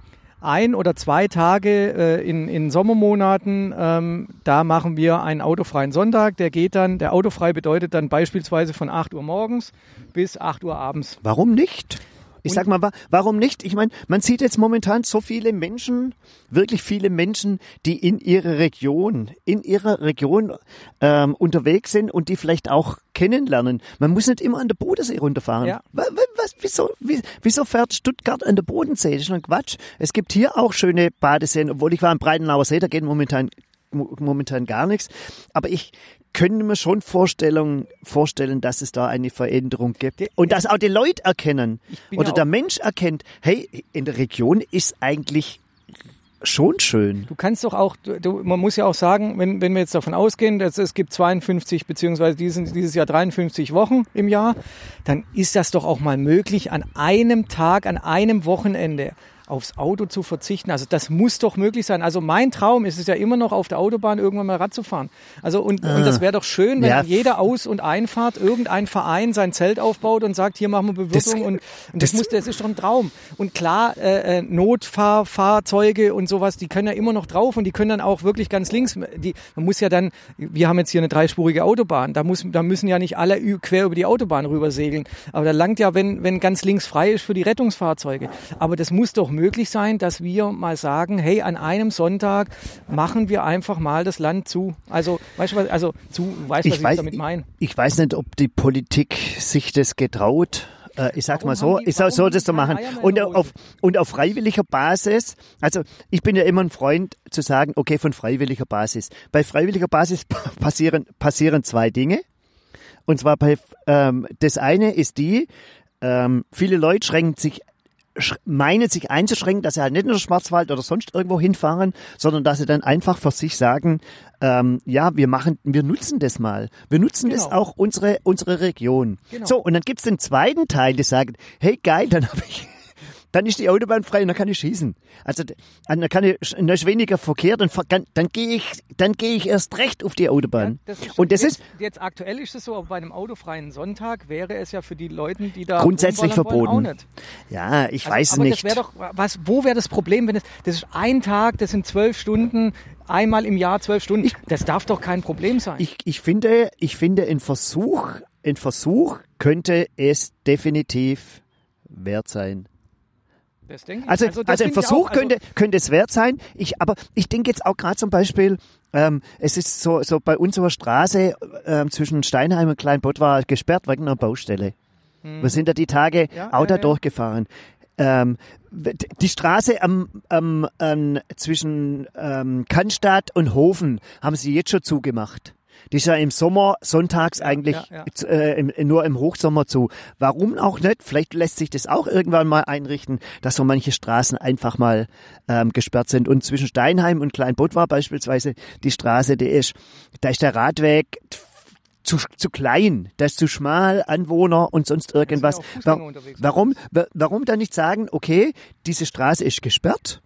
ein oder zwei Tage äh, in, in Sommermonaten, ähm, da machen wir einen autofreien Sonntag. Der geht dann, der autofrei bedeutet dann beispielsweise von 8 Uhr morgens bis 8 Uhr abends. Warum nicht? Ich sag mal, warum nicht? Ich meine, man sieht jetzt momentan so viele Menschen, wirklich viele Menschen, die in ihrer Region, in ihrer Region ähm, unterwegs sind und die vielleicht auch kennenlernen. Man muss nicht immer an der Bodensee runterfahren. Ja. Was, was, wieso, wieso fährt Stuttgart an der Bodensee? Das ist schon Quatsch. Es gibt hier auch schöne Badeseen, obwohl ich war am Breitenauer See, da geht momentan momentan gar nichts. Aber ich können wir schon Vorstellung, vorstellen, dass es da eine Veränderung gibt. Und dass auch die Leute erkennen oder ja der Mensch erkennt, hey, in der Region ist eigentlich schon schön. Du kannst doch auch, du, man muss ja auch sagen, wenn, wenn wir jetzt davon ausgehen, dass es gibt 52 beziehungsweise diesen, dieses Jahr 53 Wochen im Jahr, dann ist das doch auch mal möglich, an einem Tag, an einem Wochenende aufs Auto zu verzichten. Also das muss doch möglich sein. Also mein Traum ist es ja immer noch auf der Autobahn irgendwann mal Rad zu fahren. Also und, ah. und das wäre doch schön, wenn ja. jeder Aus- und Einfahrt irgendein Verein sein Zelt aufbaut und sagt, hier machen wir Bewirtung das, und, und das, das, muss, das ist doch ein Traum. Und klar, äh, äh, Notfahrfahrzeuge und sowas, die können ja immer noch drauf und die können dann auch wirklich ganz links. Die, man muss ja dann, wir haben jetzt hier eine dreispurige Autobahn, da muss, da müssen ja nicht alle quer über die Autobahn rüber segeln. Aber da langt ja, wenn, wenn ganz links frei ist für die Rettungsfahrzeuge. Aber das muss doch möglich sein, dass wir mal sagen, hey, an einem Sonntag machen wir einfach mal das Land zu. Also, weißt du was, also zu, weißt du, was ich, weiß, damit meine? Ich weiß nicht, ob die Politik sich das getraut äh, ich sag warum mal so, die, ich sag so das zu machen. Und auf, und auf freiwilliger Basis, also ich bin ja immer ein Freund zu sagen, okay, von freiwilliger Basis. Bei freiwilliger Basis passieren, passieren zwei Dinge. Und zwar bei, ähm, das eine ist die, ähm, viele Leute schränken sich meinen, sich einzuschränken, dass sie halt nicht in den Schwarzwald oder sonst irgendwo hinfahren, sondern dass sie dann einfach für sich sagen, ähm, ja, wir machen, wir nutzen das mal. Wir nutzen genau. das auch unsere, unsere Region. Genau. So, und dann gibt's den zweiten Teil, die sagen, hey geil, dann habe ich dann ist die Autobahn frei und dann kann ich schießen. Also dann kann ich, dann ist weniger Verkehr, dann, dann gehe ich, dann gehe ich erst recht auf die Autobahn. Ja, das und das jetzt, ist jetzt aktuell ist es so, aber bei einem autofreien Sonntag wäre es ja für die Leute, die da grundsätzlich verboten. Ja, ich also, weiß aber nicht. Das wäre doch was. Wo wäre das Problem, wenn es das ist ein Tag, das sind zwölf Stunden, einmal im Jahr zwölf Stunden. Ich, das darf doch kein Problem sein. Ich, ich finde, ich finde, ein Versuch, ein Versuch könnte es definitiv wert sein. Also, also, also ein Versuch also könnte, könnte es wert sein. Ich, aber ich denke jetzt auch gerade zum Beispiel, ähm, es ist so, so bei unserer Straße ähm, zwischen Steinheim und Kleinbott war gesperrt wegen einer Baustelle. Mhm. Wir sind da die Tage ja, auch da ja, durchgefahren. Ähm, die Straße am, am, am, zwischen ähm, Cannstatt und Hofen haben sie jetzt schon zugemacht. Die ist ja im Sommer sonntags ja, eigentlich ja, ja. Äh, im, nur im Hochsommer zu. Warum auch nicht? Vielleicht lässt sich das auch irgendwann mal einrichten, dass so manche Straßen einfach mal ähm, gesperrt sind. Und zwischen Steinheim und Kleinbutt war beispielsweise die Straße, die ist, da ist der Radweg zu, zu klein, das ist zu schmal, Anwohner und sonst irgendwas. unterwegs. Warum, wa- warum dann nicht sagen, okay, diese Straße ist gesperrt?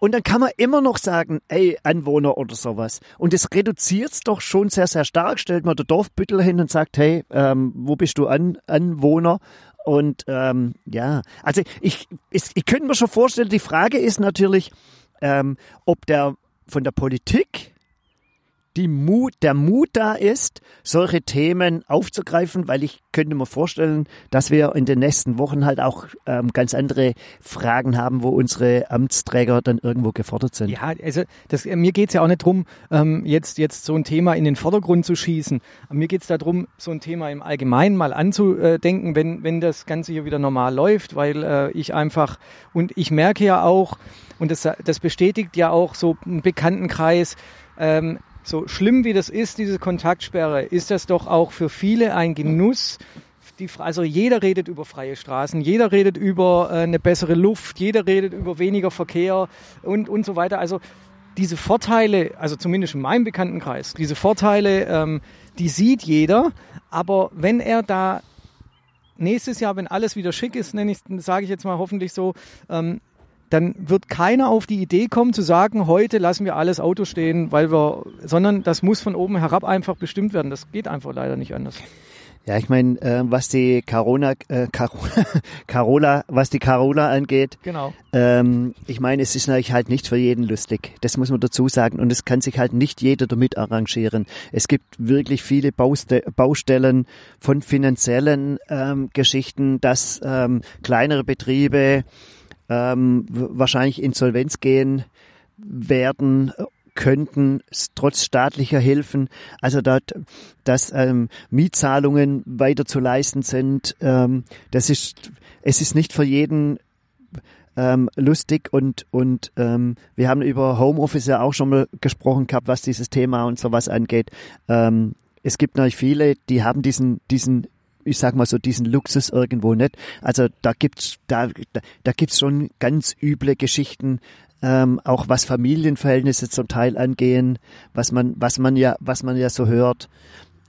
Und dann kann man immer noch sagen, ey, Anwohner oder sowas. Und das reduziert's doch schon sehr, sehr stark. Stellt man der Dorfbüttel hin und sagt, hey, ähm, wo bist du an, Anwohner? Und ähm, ja, also ich, ich, ich könnte mir schon vorstellen, die Frage ist natürlich, ähm, ob der von der Politik die Mut, der Mut da ist, solche Themen aufzugreifen, weil ich könnte mir vorstellen, dass wir in den nächsten Wochen halt auch ähm, ganz andere Fragen haben, wo unsere Amtsträger dann irgendwo gefordert sind. Ja, also das, äh, mir geht's ja auch nicht drum, ähm, jetzt, jetzt so ein Thema in den Vordergrund zu schießen. Mir geht's darum, so ein Thema im Allgemeinen mal anzudenken, wenn, wenn das Ganze hier wieder normal läuft, weil äh, ich einfach, und ich merke ja auch, und das, das bestätigt ja auch so einen Bekanntenkreis, ähm, so schlimm wie das ist, diese Kontaktsperre, ist das doch auch für viele ein Genuss, die, also jeder redet über freie Straßen, jeder redet über äh, eine bessere Luft, jeder redet über weniger Verkehr und, und so weiter. Also diese Vorteile, also zumindest in meinem Bekanntenkreis, diese Vorteile, ähm, die sieht jeder, aber wenn er da nächstes Jahr, wenn alles wieder schick ist, nenne ich, sage ich jetzt mal hoffentlich so, ähm, dann wird keiner auf die Idee kommen zu sagen, heute lassen wir alles Auto stehen, weil wir, sondern das muss von oben herab einfach bestimmt werden. Das geht einfach leider nicht anders. Ja, ich meine, äh, was die Corona, äh, Carola, Carola, was die Carola angeht, Genau. ähm, ich meine, es ist natürlich halt nicht für jeden lustig. Das muss man dazu sagen. Und es kann sich halt nicht jeder damit arrangieren. Es gibt wirklich viele Bauste Baustellen von finanziellen ähm, Geschichten, dass ähm, kleinere Betriebe ähm, wahrscheinlich Insolvenz gehen werden könnten, trotz staatlicher Hilfen. Also dort, dass ähm, Mietzahlungen weiter zu leisten sind, ähm, das ist, es ist nicht für jeden ähm, lustig und und ähm, wir haben über Homeoffice ja auch schon mal gesprochen gehabt, was dieses Thema und sowas angeht. Ähm, es gibt natürlich viele, die haben diesen diesen ich sag mal so diesen Luxus irgendwo nicht. Also da gibt's da da, da gibt's schon ganz üble Geschichten, ähm, auch was Familienverhältnisse zum Teil angehen, was man was man ja was man ja so hört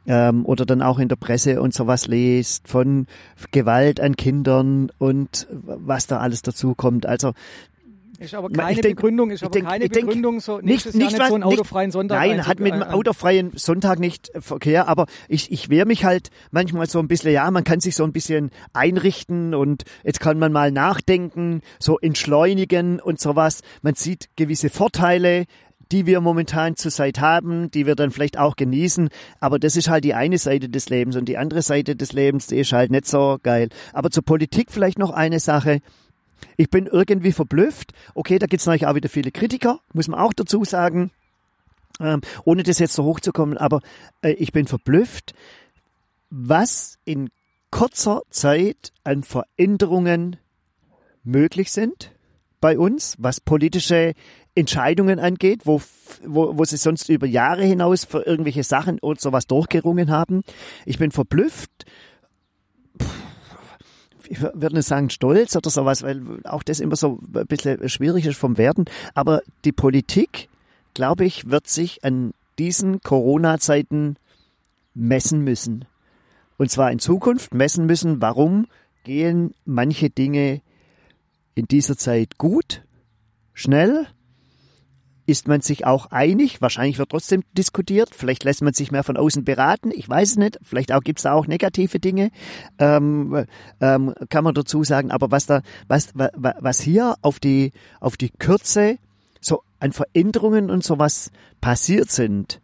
ähm, oder dann auch in der Presse und sowas liest von Gewalt an Kindern und was da alles dazu kommt. Also Ist aber Ich keine denk- Begründung, ist ich aber denk- keine ich denk, Begründung, so nicht, nicht, nicht was, so einen autofreien Sonntag Nein, hat mit einzu- dem ein- autofreien Sonntag nicht Verkehr, aber ich, ich wehre mich halt manchmal so ein bisschen, ja, man kann sich so ein bisschen einrichten und jetzt kann man mal nachdenken, so entschleunigen und sowas. Man sieht gewisse Vorteile, die wir momentan zurzeit haben, die wir dann vielleicht auch genießen. Aber das ist halt die eine Seite des Lebens und die andere Seite des Lebens, die ist halt nicht so geil. Aber zur Politik vielleicht noch eine Sache. Ich bin irgendwie verblüfft. Okay, da gibt's natürlich auch wieder viele Kritiker, muss man auch dazu sagen. Ähm, ohne das jetzt so hochzukommen, aber äh, ich bin verblüfft, was in kurzer Zeit an Veränderungen möglich sind bei uns, was politische Entscheidungen angeht, wo, wo, wo sie sonst über Jahre hinaus für irgendwelche Sachen und sowas durchgerungen haben. Ich bin verblüfft, ich würde nicht sagen stolz oder sowas, weil auch das immer so ein bisschen schwierig ist vom Werden. Aber die Politik, glaube ich, wird sich an diesen Corona-Zeiten messen müssen. Und zwar in Zukunft messen müssen, warum gehen manche Dinge in dieser Zeit gut, schnell, ist man sich auch einig? Wahrscheinlich wird trotzdem diskutiert. Vielleicht lässt man sich mehr von außen beraten. Ich weiß es nicht. Vielleicht gibt es da auch negative Dinge. Ähm, ähm, kann man dazu sagen. Aber was da, was, wa- wa- was hier auf die, auf die Kürze so an Veränderungen und sowas passiert sind,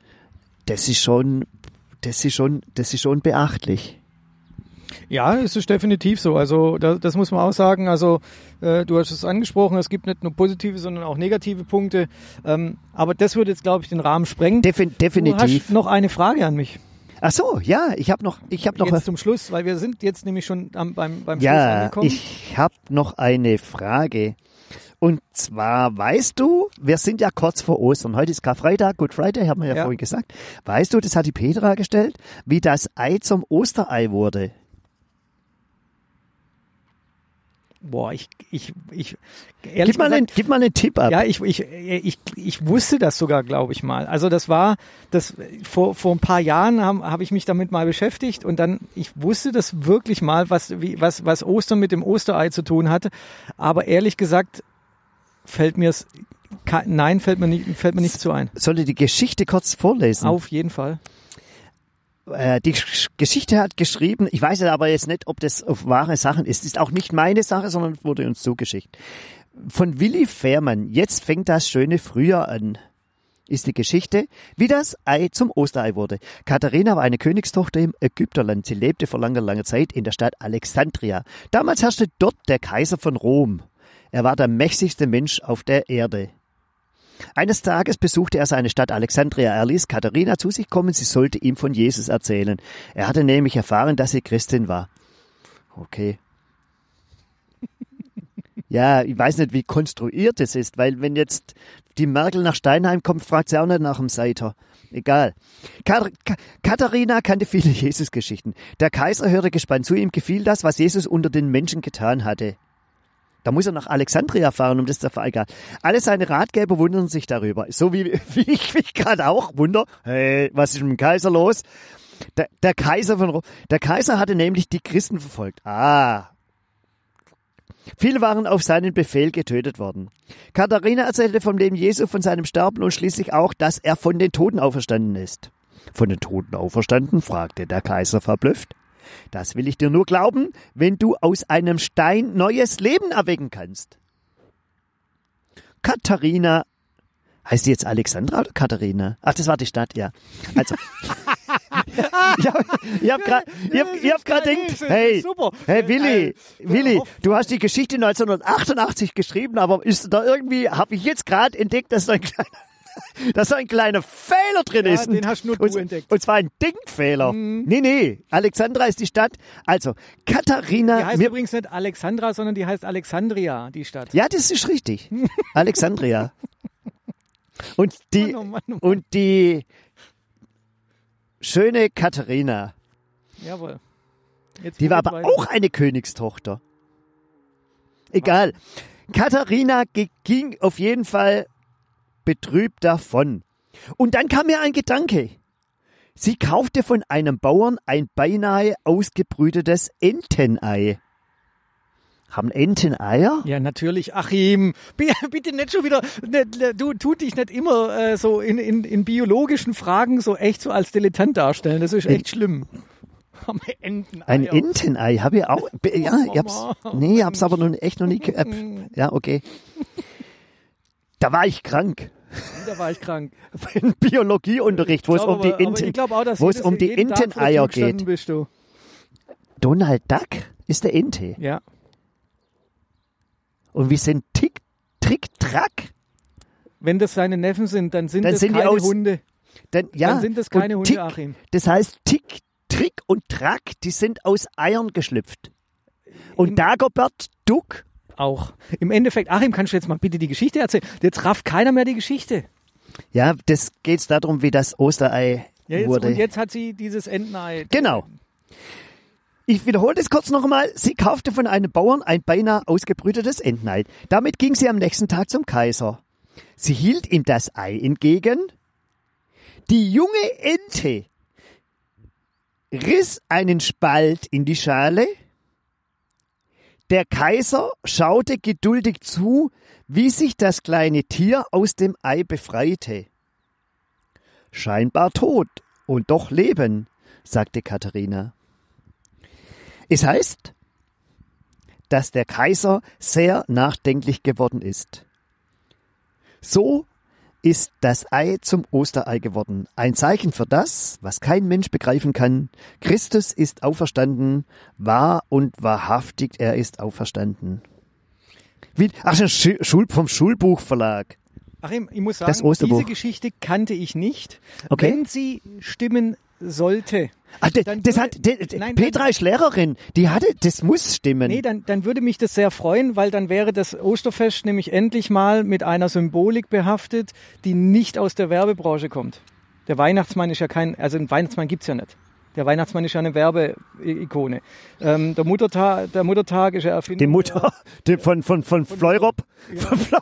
das ist schon, das ist schon, das ist schon beachtlich. Ja, es ist definitiv so. Also da, das muss man auch sagen. Also äh, du hast es angesprochen, es gibt nicht nur positive, sondern auch negative Punkte. Ähm, aber das würde jetzt, glaube ich, den Rahmen sprengen. Defin Du definitiv. hast noch eine Frage an mich. Ach so, ja, ich habe noch, ich habe noch jetzt zum Schluss, weil wir sind jetzt nämlich schon am, beim, beim Schluss Ja, angekommen. ich habe noch eine Frage. Und zwar, weißt du, wir sind ja kurz vor Ostern. Heute ist Karfreitag, Good Friday, haben wir ja, Ja. vorhin gesagt. Weißt du, das hat die Petra gestellt, wie das Ei zum Osterei wurde. Boah, ich, ich, ich, Gib ehrlich mal, einen, gesagt, gib mal einen Tipp ab. ja, ich, ich, ich, ich wusste das sogar, glaube ich mal. Also das war, das vor, vor ein paar Jahren habe hab ich mich damit mal beschäftigt und dann, ich wusste das wirklich mal, was, wie, was, was Ostern mit dem Osterei zu tun hatte. Aber ehrlich gesagt fällt mir es, nein, fällt mir nicht, fällt mir nicht zu ein. Soll ich die Geschichte kurz vorlesen? Auf jeden Fall. Äh, die Sch- Geschichte hat geschrieben, ich weiß aber jetzt nicht, ob das auf wahre Sachen ist. Ist auch nicht meine Sache, sondern wurde uns zugeschickt. Von Willi Fährmann. Jetzt fängt das schöne Frühjahr an. Ist die Geschichte, wie das Ei zum Osterei wurde. Katharina war eine Königstochter im Ägypterland. Sie lebte vor langer, langer Zeit in der Stadt Alexandria. Damals herrschte dort der Kaiser von Rom. Er war der mächtigste Mensch auf der Erde. Eines Tages besuchte er seine Stadt Alexandria. Er ließ Katharina zu sich kommen, sie sollte ihm von Jesus erzählen. Er hatte nämlich erfahren, dass sie Christin war. Okay. Ja, ich weiß nicht, wie konstruiert es ist, weil wenn jetzt die Merkel nach Steinheim kommt, fragt sie auch nicht nach dem Seiter. Egal. Ka Ka Katharina kannte viele Jesus-Geschichten. Der Kaiser hörte gespannt zu, ihm gefiel das, was Jesus unter den Menschen getan hatte. Da muss er nach Alexandria fahren, um das zu verweigern. Alle seine Ratgeber wundern sich darüber. So wie, wie ich mich gerade auch wunder. Hey, was ist mit dem Kaiser los? Der, der Kaiser von Rom. Der Kaiser hatte nämlich die Christen verfolgt. Ah. Viele waren auf seinen Befehl getötet worden. Katharina erzählte vom Leben Jesu, von seinem Sterben und schließlich auch, dass er von den Toten auferstanden ist. Von den Toten auferstanden? fragte der Kaiser verblüfft. Das will ich dir nur glauben, wenn du aus einem Stein neues Leben erwecken kannst. Katharina, heißt sie jetzt Alexandra oder Katharina? Ach, das war die Stadt, ja. Also, ich habe hab gerade ich hab, hab gedacht, hey, super. hey Willi, Willi, du hast die Geschichte 1988 geschrieben, aber ist da irgendwie, habe ich jetzt gerade entdeckt, dass da ein kleiner, dass da ein kleiner Fehler drin Ja, ist. den hast nur und, du entdeckt. Und zwar ein Denkfehler. Nee, nee, Alexandra ist die Stadt. Also, Katharina, Die heißt mir, übrigens nicht Alexandra, sondern die heißt Alexandria, die Stadt. ja, das ist richtig. Alexandria. Und die, Mann, oh Mann, oh Mann. und die schöne Katharina, Jawohl. Jetzt die war aber weiter. auch eine Königstochter. Egal. Katharina ging auf jeden Fall betrübt davon. Und dann kam mir ein Gedanke. Sie kaufte von einem Bauern ein beinahe ausgebrütetes Entenei. Haben Enten Eier? Ja, natürlich. Achim, bi- bitte nicht schon wieder, du tut dich nicht immer äh, so in, in, in biologischen Fragen so echt so als Dilettant darstellen. Das ist echt schlimm. Haben wir Enten. Ein. Entenei habe ich auch. Ja, ich hab's. Nee, ich hab's aber noch, echt noch nie. Äh, ja, okay. Da war ich krank. Da war ich krank. Im Biologieunterricht, wo es um die dass wo es um die Enteneier geht. Bist du. Donald Duck ist der Ente. Ja. Und wir sind Tick, Trick, Track. Wenn das seine Neffen sind, dann sind Dann das sind keine aus- Hunde. Dann, ja, Dann sind das keine und Hunde, Tick, Achim. Das heißt, Tick, Trick und Track, die sind aus Eiern geschlüpft. Und Dagobert Duck, Auch. Im Endeffekt, Achim, kannst du jetzt mal bitte die Geschichte erzählen? Jetzt rafft keiner mehr die Geschichte. ja, das geht's darum, wie das Osterei Ja, jetzt, wurde. und jetzt hat sie dieses Entenei. Genau. Ich wiederhole das kurz noch einmal. Sie kaufte von einem Bauern ein beinahe ausgebrütetes Entenei. Damit ging sie am nächsten Tag zum Kaiser. Sie hielt ihm das Ei entgegen. Die junge Ente riss einen Spalt in die Schale. Der Kaiser schaute geduldig zu, wie sich das kleine Tier aus dem Ei befreite. Scheinbar tot und doch leben, sagte Katharina. Es heißt, dass der Kaiser sehr nachdenklich geworden ist. So ist das Ei zum Osterei geworden. Ein Zeichen für das, was kein Mensch begreifen kann. Christus ist auferstanden, wahr und wahrhaftig, er ist auferstanden. Wie, ach, vom Schulbuchverlag. Achim, ich muss sagen, diese Geschichte kannte ich nicht. Okay. Wenn sie stimmen sollte, Ach, das würde- hat, de, de, Nein, Petra ist Lehrerin, die hatte, das muss stimmen. nee, dann, dann würde mich das sehr freuen, weil dann wäre das Osterfest nämlich endlich mal mit einer Symbolik behaftet, die nicht aus der Werbebranche kommt. Der Weihnachtsmann ist ja kein, also einen Weihnachtsmann gibt's ja nicht. Der Weihnachtsmann ist ja eine Werbeikone. Ähm, der, Muttertag, der Muttertag ist ja Erfindung. Die Mutter die von, von, von Fleurop. Von Fleu-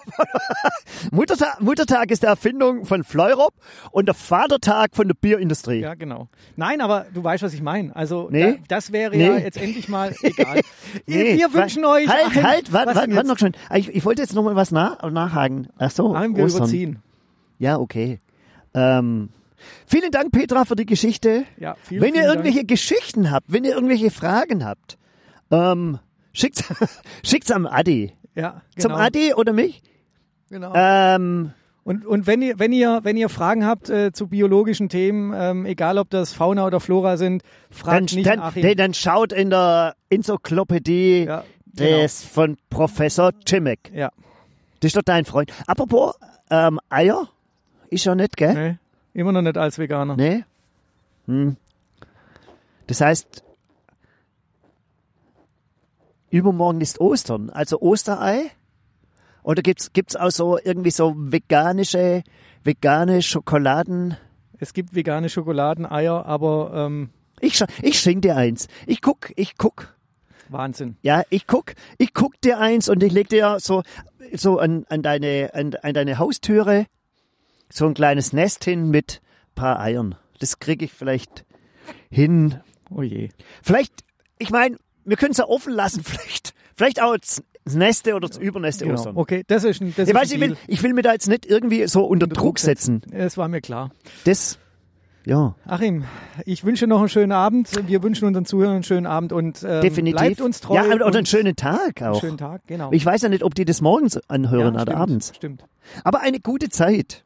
Muttertag, Muttertag ist die Erfindung von Fleurop und der Vatertag von der Bierindustrie. Ja, genau. Nein, aber du weißt, was ich meine. Also Nee. da, das wäre Nee. ja jetzt endlich mal egal. Nee, wir wünschen euch Halt, ein, halt, warte, warte, warte noch schon. Ich, ich wollte jetzt noch mal was nach, nachhaken. Ach so, Nein, wir Ostern. überziehen. Ja, okay. Ähm, vielen Dank, Petra, für die Geschichte. Ja, vielen, wenn ihr vielen irgendwelche Geschichten habt, wenn ihr irgendwelche Fragen habt, ähm, schickt's, schickt's am Adi. Dank. Ja, Zum genau. Adi oder mich? Genau. Ähm, Und, und wenn ihr, wenn ihr, wenn ihr Fragen habt äh, zu biologischen Themen, ähm, egal ob das Fauna oder Flora sind, dann, fragt nicht dann, Achim. nee, dann schaut in der Enzyklopädie Ja, genau. des von Professor Cimek. Ja, Das ist doch dein Freund. Apropos ähm, Eier, ist ja nicht, gell? nee, immer noch nicht als Veganer. Nee? Hm. Das heißt, übermorgen ist Ostern, also Osterei? Oder gibt's gibt's auch so irgendwie so veganische, vegane Schokoladen? Es gibt vegane Schokoladeneier, aber ähm, Ich, ich schenk dir eins. Ich guck, ich guck. Wahnsinn. Ja, ich guck, ich guck dir eins und ich leg dir so, so an, an deine, an, an deine Haustüre so ein kleines Nest hin mit paar Eiern. Das krieg ich vielleicht hin. Oh je. Vielleicht, ich meine, wir können es ja offen lassen, vielleicht, vielleicht auch das Neste oder das Übernächste Genau. Ostern. Okay, das ist ein, das Ich ist weiß, ein ich will, ich will mir da jetzt nicht irgendwie so unter, Druck setzen. Es war mir klar. Das, ja, Achim, ich wünsche noch einen schönen Abend. Wir wünschen unseren Zuhörern einen schönen Abend und ähm, definitiv. bleibt uns treu. Ja, oder und einen schönen Tag einen auch. schönen Tag, genau. Ich weiß ja nicht, ob die das morgens anhören ja, oder stimmt, abends. Stimmt. Aber eine gute Zeit.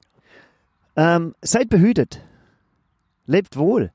Ähm, seid behütet. Lebt wohl.